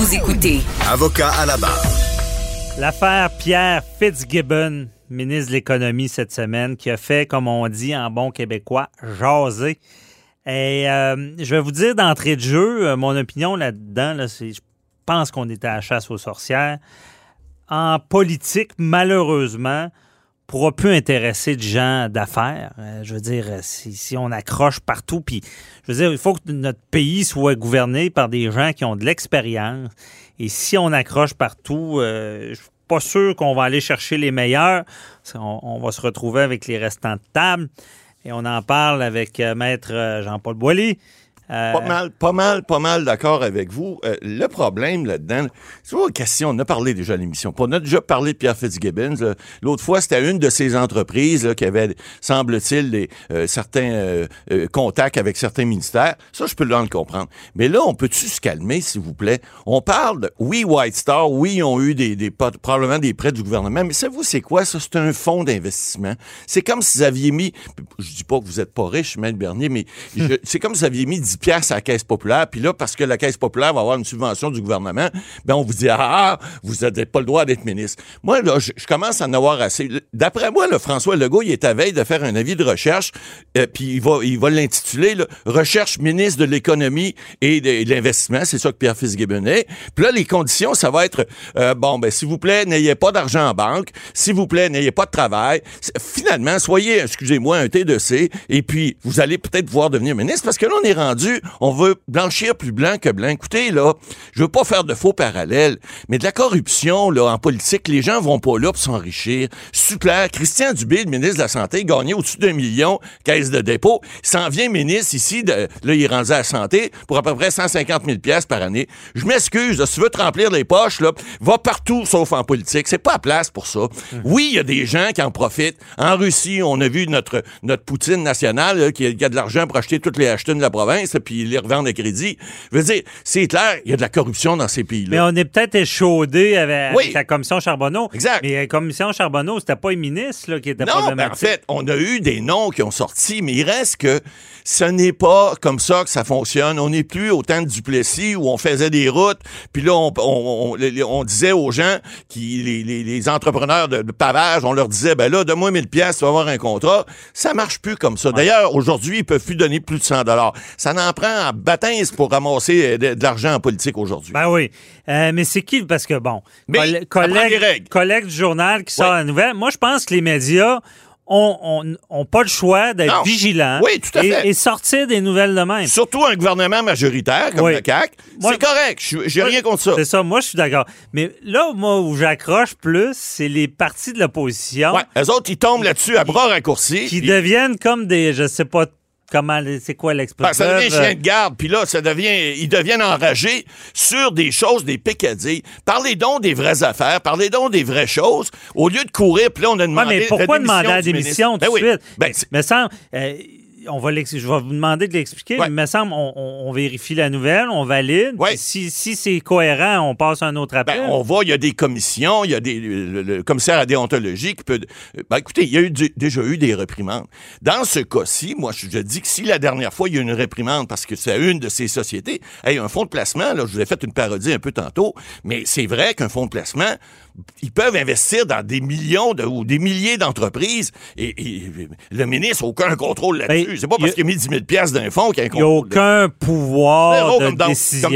Vous écoutez Avocat à la barre. L'affaire Pierre Fitzgibbon, ministre de l'Économie cette semaine, qui a fait, comme on dit en bon québécois, jaser. Et euh, je vais vous dire d'entrée de jeu, euh, mon opinion là-dedans, là, c'est je pense qu'on était à la chasse aux sorcières. En politique, malheureusement, pourra plus intéresser de gens d'affaires. Euh, je veux dire, si, si on accroche partout, puis je veux dire, il faut que notre pays soit gouverné par des gens qui ont de l'expérience. Et si on accroche partout, euh, je suis pas sûr qu'on va aller chercher les meilleurs. On, va se retrouver avec les restants de table. Et on en parle avec euh, Maître euh, Jean-Paul Boilly. Euh, Pas mal, pas mal, pas mal d'accord avec vous. Euh, le problème là-dedans, c'est pas une question, on a parlé déjà à l'émission. On a déjà parlé de Pierre Fitzgibbons. L'autre fois, c'était une de ces entreprises là, qui avait, semble-t-il, des, euh, certains euh, euh, contacts avec certains ministères. Ça, je peux le comprendre. Mais là, on peut-tu se calmer, s'il vous plaît? On parle de, oui, White Star, oui, ils ont eu des, des, probablement des prêts du gouvernement, mais savez-vous, c'est quoi ça? C'est un fonds d'investissement. C'est comme si vous aviez mis, je dis pas que vous êtes pas riche, Maître Bernier, mais c'est comme si vous aviez mis 10 piastres à la Caisse populaire, puis là, parce que la Caisse populaire va avoir une subvention du gouvernement, ben on vous dit, ah, vous n'avez pas le droit d'être ministre. Moi, là, je, commence à en avoir assez. D'après moi, le François Legault, il est à veille de faire un avis de recherche, euh, puis il va, il va l'intituler, Recherche ministre de l'économie et de, l'investissement. C'est ça que Pierre Fitzgibbon est. Puis là, les conditions, ça va être, euh, bon, ben, s'il vous plaît, n'ayez pas d'argent en banque. S'il vous plaît, n'ayez pas de travail. Finalement, soyez, excusez-moi, un T2C, et puis vous allez peut-être pouvoir devenir ministre, parce que là, on est rendu, on veut blanchir plus blanc que blanc. Écoutez, là, je veux pas faire de faux parallèles, mais de la corruption, là, en politique, les gens vont pas là pour s'enrichir. Super. Christian Dubé, le ministre de la Santé, gagnait au-dessus d'un million, caisse de dépôt. Il s'en vient ministre ici, de, là, il est rendu à la santé pour à peu près 150 000 pièces par année. Je m'excuse, si tu veux te remplir les poches, là, va partout sauf en politique. C'est pas à place pour ça. Oui, il y a des gens qui en profitent. En Russie, on a vu notre, notre Poutine nationale, là, qui, a, qui a de l'argent pour acheter toutes les Ashton de la province, puis les revendre à crédit. Je veux dire, c'est clair, il y a de la corruption dans ces pays-là. Mais on est peut-être échaudé avec, Oui. avec la commission Charbonneau. Exact. Mais la commission Charbonneau, c'était pas les ministres là, qui étaient Non, ben, en fait, on a eu des noms qui ont sorti, mais il reste que ce n'est pas comme ça que ça fonctionne. On n'est plus au temps de Duplessis où on faisait des routes, puis là, on, on- on- on disait aux gens, qui, les, les- les entrepreneurs de, de pavage, on leur disait, ben là, donne-moi 1000 pièces, tu vas avoir un contrat. Ça marche plus comme ça. D'ailleurs, aujourd'hui, ils peuvent plus donner plus de 100 dollars. Ça n'en prend en baptême pour ramasser euh, de, de l'argent en politique aujourd'hui? Ben oui. Euh, mais c'est qui? Parce que, bon, Mais collègue, collègue du journal qui sort Oui. la nouvelle, moi, je pense que les médias ont, ont- ont pas le choix d'être vigilants Oui, tout à et, fait. et sortir des nouvelles de même. Surtout un gouvernement majoritaire comme Oui. le CAC, c'est correct. Je- J'ai rien contre ça. C'est ça, moi, je suis d'accord. Mais là, moi, où j'accroche plus, c'est les partis de l'opposition Ouais, eux autres, ils tombent là-dessus à bras raccourcis. qui deviennent comme des, je sais pas comment, c'est quoi Ben, l'expression? ça devient chien de garde, puis là, ça devient, ils deviennent enragés sur des choses, des picadilles. Parlez donc des vraies affaires, parlez donc des vraies choses, au lieu de courir, puis là, on a Ouais, demandé mais pourquoi demander la démission tout de Ben oui. suite? Ben, mais sans, euh, on va je vais vous demander de l'expliquer, Ouais. il me semble on, on- on vérifie la nouvelle, on valide. Ouais. Si, si c'est cohérent, on passe à un autre appel. Ben, on va, il y a des commissions, il y a des, le, le commissaire à déontologie qui peut. Ben, écoutez, il y a eu du- déjà eu des réprimandes. Dans ce cas-ci, moi, je, je dis que si la dernière fois, il y a eu une réprimande parce que c'est une de ces sociétés, hey, un fonds de placement, là, je vous ai fait une parodie un peu tantôt, mais c'est vrai qu'un fonds de placement, ils peuvent investir dans des millions de, ou des milliers d'entreprises et, et le ministre n'a aucun contrôle là-dessus. Ben, c'est pas parce qu'il a mis 10 000 piastres d'un fonds qu'il y a un Il n'y a contrôle. aucun pouvoir Zéro, de comme dans, décision.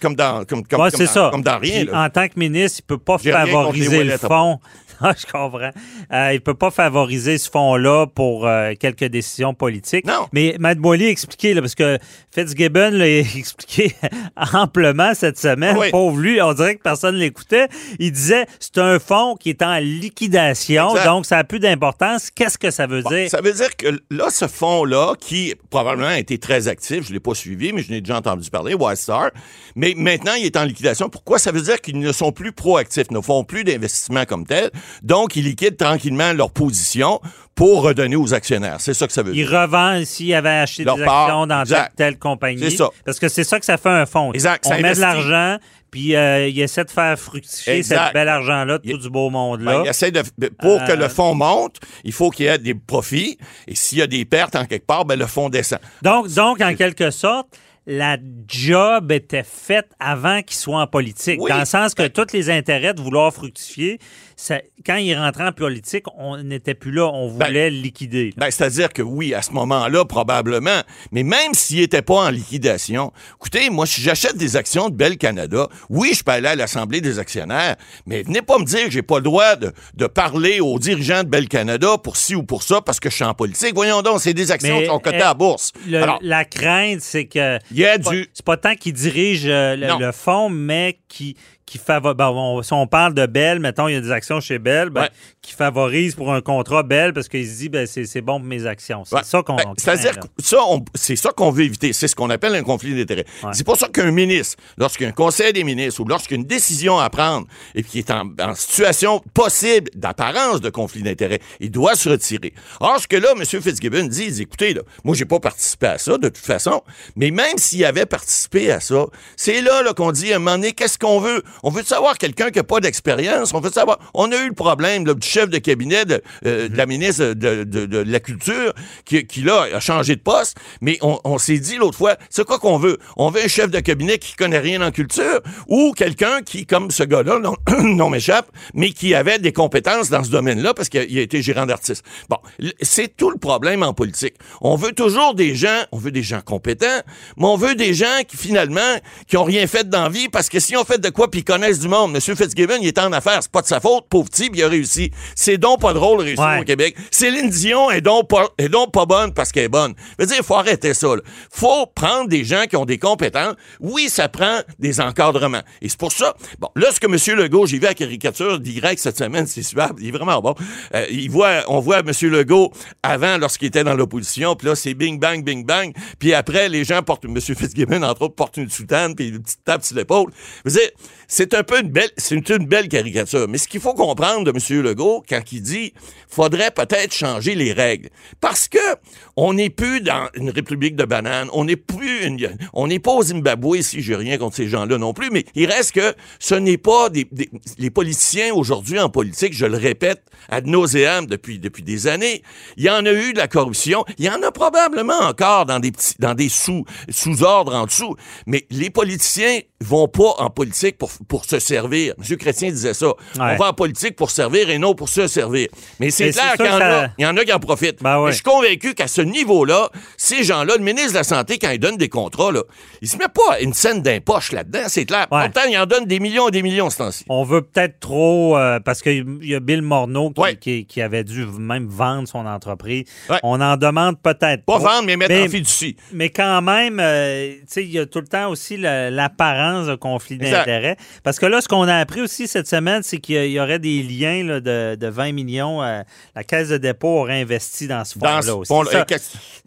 Comme dans comme dans, comme, Ouais, dans- ça. comme dans rien. Puis. En tant que ministre, il peut pas favoriser le fonds. Ah, je comprends. Euh, il peut pas favoriser ce fonds-là pour euh, quelques décisions politiques. Non. Mais Matt Boily a expliqué, là, parce que Fitzgibbon l'a expliqué amplement cette semaine. Oui. Pauvre lui, on dirait que personne ne l'écoutait. Il disait c'est un fonds qui est en liquidation, Exact. donc ça a plus d'importance. Qu'est-ce que ça veut Bon, dire? Ça veut dire que là, ce fonds-là qui probablement a été très actif, je ne l'ai pas suivi, mais je n'ai déjà entendu parler, White Star, mais maintenant il est en liquidation. Pourquoi? Ça veut dire qu'ils ne sont plus proactifs, ne font plus d'investissement comme tel, donc ils liquident tranquillement leur position pour redonner aux actionnaires. C'est ça que ça veut Ils dire. revendent s'ils avaient acheté Leur des part, actions dans telle, exact. telle compagnie. C'est ça. Parce que c'est ça que ça fait un fonds. Exact, On ça met de l'argent, puis euh, il essaie de faire fructifier cet bel argent-là, tout Il- du beau Ben, monde-là. il essaie de, pour que Euh, le fonds monte, il faut qu'il y ait des profits. Et s'il y a des pertes en quelque part, ben, le fonds descend. Donc, donc, en quelque sorte, la job était faite avant qu'il soit en politique. Oui. Ben Dans le sens que tous les intérêts de vouloir fructifier, ça- quand il rentrait en politique, on n'était plus là, on Ben, voulait le liquider. Ben, c'est-à-dire que oui, à ce moment-là, probablement. Mais même s'il n'était pas en liquidation, écoutez, moi, si j'achète des actions de Bell Canada, oui, je peux aller à l'Assemblée des actionnaires, mais venez pas me dire que j'ai pas le droit de, de parler aux dirigeants de Bell Canada pour ci ou pour ça parce que je suis en politique. Voyons donc, c'est des actions Mais, qui sont cotées euh, à la bourse. Le- Alors, la crainte, c'est que il y a du... c'est pas tant qu'il dirige euh, le fonds, mais qui, qui favorise. si on parle de Bell, mettons, il y a des actions chez Bell, ben, Ouais. qui favorise pour un contrat Bell parce qu'il se dit, ben, c'est c'est bon pour mes actions. C'est Ouais. ça qu'on. Ben, C'est-à-dire ça, c'est ça qu'on veut éviter. C'est ce qu'on appelle un conflit d'intérêts. Ouais. C'est pour ça qu'un ministre, lorsqu'un conseil des ministres ou lorsqu'il y a une décision à prendre et qui est en, en situation possible d'apparence de conflit d'intérêts, il doit se retirer. Or, ce que là, M. Fitzgibbon dit, il dit, écoutez, là, moi, j'ai pas participé à ça, de toute façon, mais même s'il avait participé à ça, c'est là, là qu'on dit, à un moment donné, qu'est-ce qu'on veut? On veut savoir quelqu'un qui n'a pas d'expérience. On veut savoir, on a eu le problème là, du chef de cabinet de, euh, de la ministre de, de- de la Culture qui, qui, là, a changé de poste, mais on, on s'est dit l'autre fois, c'est quoi qu'on veut? On veut un chef de cabinet qui connaît rien en culture ou quelqu'un qui, comme ce gars-là, non, non m'échappe, mais qui avait des compétences dans ce domaine-là parce qu'il a, été gérant d'artiste. Bon, c'est tout le problème en politique. On veut toujours des gens, on veut des gens compétents, mais on veut des gens qui, finalement, qui ont rien fait dans la vie parce que si on fait de quoi puis ils connaissent du monde, M. Fitzgibbon, il est en affaires, c'est pas de sa faute, pauvre puis il a réussi. C'est donc pas drôle de réussir Ouais. au Québec. Céline Dion est donc pas, est donc pas bonne parce qu'elle est bonne. Je veux dire, il faut arrêter ça. là. faut prendre des gens qui ont des compétences. Oui, ça prend des encadrements. Et c'est pour ça, bon, là, ce que M. Legault, j'ai vu à caricature direct cette semaine, c'est super, il est vraiment bon. Euh, il voit, on voit M. Legault avant, lorsqu'il était dans l'opposition, puis là, c'est bing, bang, bing, bang. Puis après, les gens portent, M. Fitzgibbon, entre autres, porte une soutane, puis une petite tape sur l'épaule. Je veux dire, c'est un peu une belle, c'est une, belle caricature. Mais ce qu'il faut comprendre de M. Legault, quand il dit, faudrait peut-être changer les règles. Parce que on n'est plus dans une république de bananes, on n'est plus une, on n'est pas au Zimbabwe si j'ai rien contre ces gens-là non plus, mais il reste que ce n'est pas des, des- les politiciens aujourd'hui en politique, je le répète ad nauseam depuis, depuis des années. Il y en a eu de la corruption, il y en a probablement encore dans des petits, dans des sous, sous-ordres en dessous, mais les politiciens vont pas en politique pour, pour se servir. M. Chrétien disait ça. On va en politique pour servir et non pour se servir. Mais c'est clair qu'il y, ça- y en a qui en profitent. Ben ouais. Je suis convaincu qu'à ce niveau-là, ces gens-là, le ministre de la Santé, quand il donne des contrats, là, il se met pas une scène d'impoche là-dedans, c'est clair. Ouais. Pourtant, il en donne des millions et des millions ce temps-ci. On veut peut-être trop, euh, parce qu'il y a Bill Morneau qui, Ouais. qui- qui avait dû même vendre son entreprise. On en demande peut-être Pas trop. vendre, mais mettre Mais- en fiducie. Mais quand même, euh, tu sais, il y a tout le temps aussi l'apparence de conflit d'intérêts. Parce que là, ce qu'on a appris aussi cette semaine, c'est qu'il y aurait des liens là, de, de 20 millions. euh, la Caisse de dépôt aurait investi dans ce fonds-là aussi. Ça,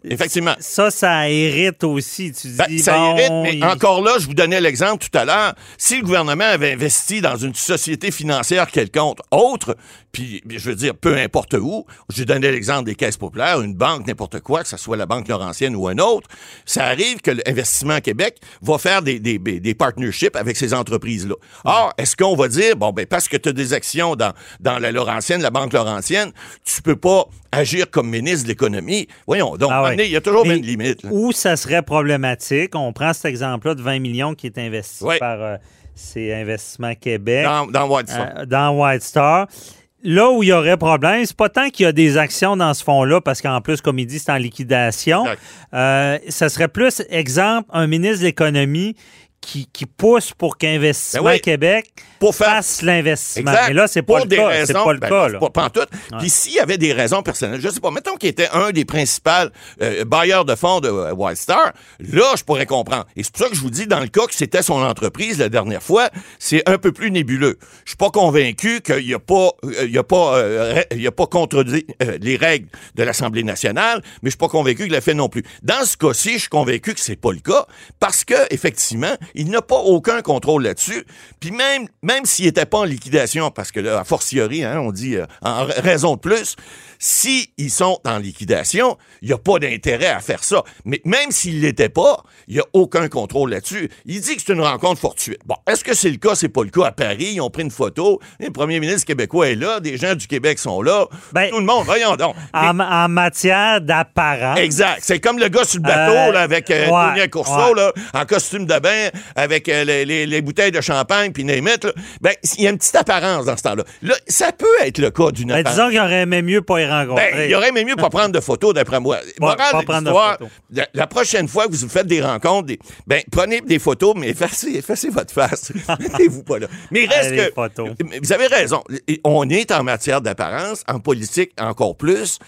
Effectivement. ça, ça hérite aussi. Tu dis, Ben, ça bon, hérite, mais il- encore là, je vous donnais l'exemple tout à l'heure. Si le gouvernement avait investi dans une société financière quelconque, autre, puis je veux dire, peu importe où, j'ai donné l'exemple des caisses populaires, une banque, n'importe quoi, que ce soit la Banque Laurentienne ou un autre, ça arrive que l'Investissement Québec va faire des, des, des partnerships avec ces entreprises-là. Or, est-ce qu'on va dire, bon, ben, parce que tu as des actions dans, dans la Laurentienne, la Banque Laurentienne, tu peux pas agir comme ministre de l'économie? Voyons, donc, Ah ouais. il y a toujours une limite. là. Où ça serait problématique, on prend cet exemple-là de 20 millions qui est investi Ouais. par euh, c'est Investissement Québec. Dans, dans White Star. Euh, dans White Star. Là où il y aurait problème, c'est pas tant qu'il y a des actions dans ce fonds-là, parce qu'en plus, comme il dit, c'est en liquidation. Euh, ça serait plus, exemple, un ministre de l'économie qui, qui pousse pour qu'Investissement Ben oui. Québec Pour faire- fasse l'investissement. Mais là, c'est pas Pour le des cas. C'est pas le ben, cas. là. Pas, pas en tout. Puis s'il y avait des raisons personnelles, je sais pas, mettons qu'il était un des principaux euh, bailleurs de fonds de euh, White Star, là, je pourrais comprendre. Et c'est pour ça que je vous dis, dans le cas que c'était son entreprise la dernière fois, c'est un peu plus nébuleux. Je suis pas convaincu qu'il y a pas, euh, il y a pas, euh, il a pas contredit euh, les règles de l'Assemblée nationale, mais je suis pas convaincu qu'il l'a fait non plus. Dans ce cas-ci, je suis convaincu que c'est pas le cas parce que effectivement, il n'a pas aucun contrôle là-dessus. Puis même, même s'il était pas en liquidation, parce que là, a fortiori, hein, on dit euh, en ra- raison de plus, si ils sont en liquidation, il n'y a pas d'intérêt à faire ça. Mais même s'il l'était pas, il n'y a aucun contrôle là-dessus. Il dit que c'est une rencontre fortuite. Bon, est-ce que c'est le cas? C'est pas le cas à Paris. Ils ont pris une photo. Le premier ministre québécois est là. Des gens du Québec sont là. Ben, Tout le monde, voyons donc. En, en matière d'apparence. Exact. C'est comme le gars sur le bateau, Euh, là, avec euh, ouais, Tony Courceau, ouais. là, en costume de bain, avec euh, les, les- les bouteilles de champagne, puis là. Ben, il y a une petite apparence dans ce temps-là. Là, ça peut être le cas d'une Ben, apparence. disons qu'il aurait aimé mieux pas y rencontrer. Ben, il aurait aimé mieux pas prendre de photos, d'après moi. Morale pas de prendre de l'histoire, photos. la, la prochaine fois que vous faites des rencontres, des- ben, prenez des photos, mais effacez, effacez votre face. Mettez-vous pas là. Mais il reste Allez, que... Vous avez raison. On est en matière d'apparence, en politique encore plus.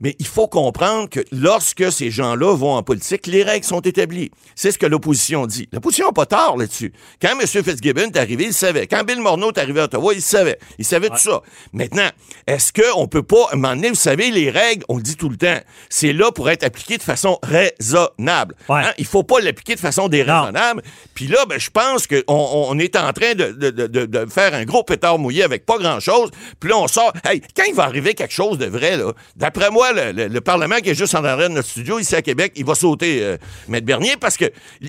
Mais il faut comprendre que lorsque ces gens-là vont en politique, les règles sont établies. C'est ce que l'opposition dit. L'opposition n'a pas tort là-dessus. Quand M. Fitzgibbon est arrivé, il savait. Quand Bill Morneau est arrivé à Ottawa, il savait. Il savait tout ça. Maintenant, est-ce qu'on peut pas, à un moment donné, vous savez, les règles, on le dit tout le temps, c'est là pour être appliqué de façon raisonnable. Ouais. Hein? Il faut pas l'appliquer de façon déraisonnable. Puis là, ben, je pense qu'on on est en train de, de- de- de- de faire un gros pétard mouillé avec pas grand-chose. Puis là, on sort. Hey, quand il va arriver quelque chose de vrai, là, d'après moi, le, le- le Parlement qui est juste en arrière de notre studio, ici à Québec, il va sauter, euh, Maître Bernier, parce que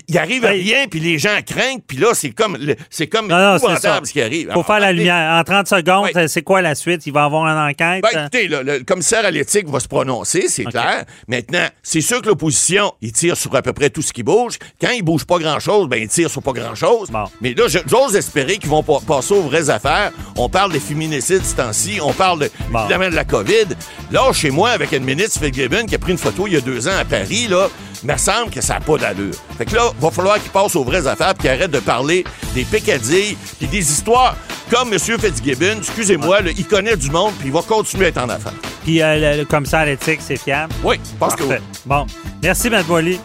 il arrive à rien, puis les gens craignent, puis là, c'est comme, c'est comme Non, non, c'est ça. ce qui arrive. faut Alors, faire la lumière. En 30 secondes, c'est quoi la suite? Il va avoir une enquête? Ben, écoutez, là, le commissaire à l'éthique va se prononcer, c'est clair. Maintenant, c'est sûr que l'opposition, il tire sur à peu près tout ce qui bouge. Quand il bouge pas grand-chose, ben, il tire sur pas grand-chose. Bon. Mais là, j'ose espérer qu'ils vont pa- passer aux vraies affaires. On parle des féminicides ce temps-ci. On parle, de, Bon. évidemment, de la COVID. Là, chez moi, avec ministre, qui a pris une photo il y a deux ans à Paris, là, me semble que ça n'a pas d'allure. Fait que là, va falloir qu'il passe aux vraies affaires puis qu'il arrête de parler des pécadilles puis des histoires comme M. Fitzgibbon. Excusez-moi, il connaît du monde puis il va continuer à être en affaires. Puis euh, le, le commissaire à l'éthique, c'est fiable? Oui, je pense que oui. Bon. Merci, Mme Boily.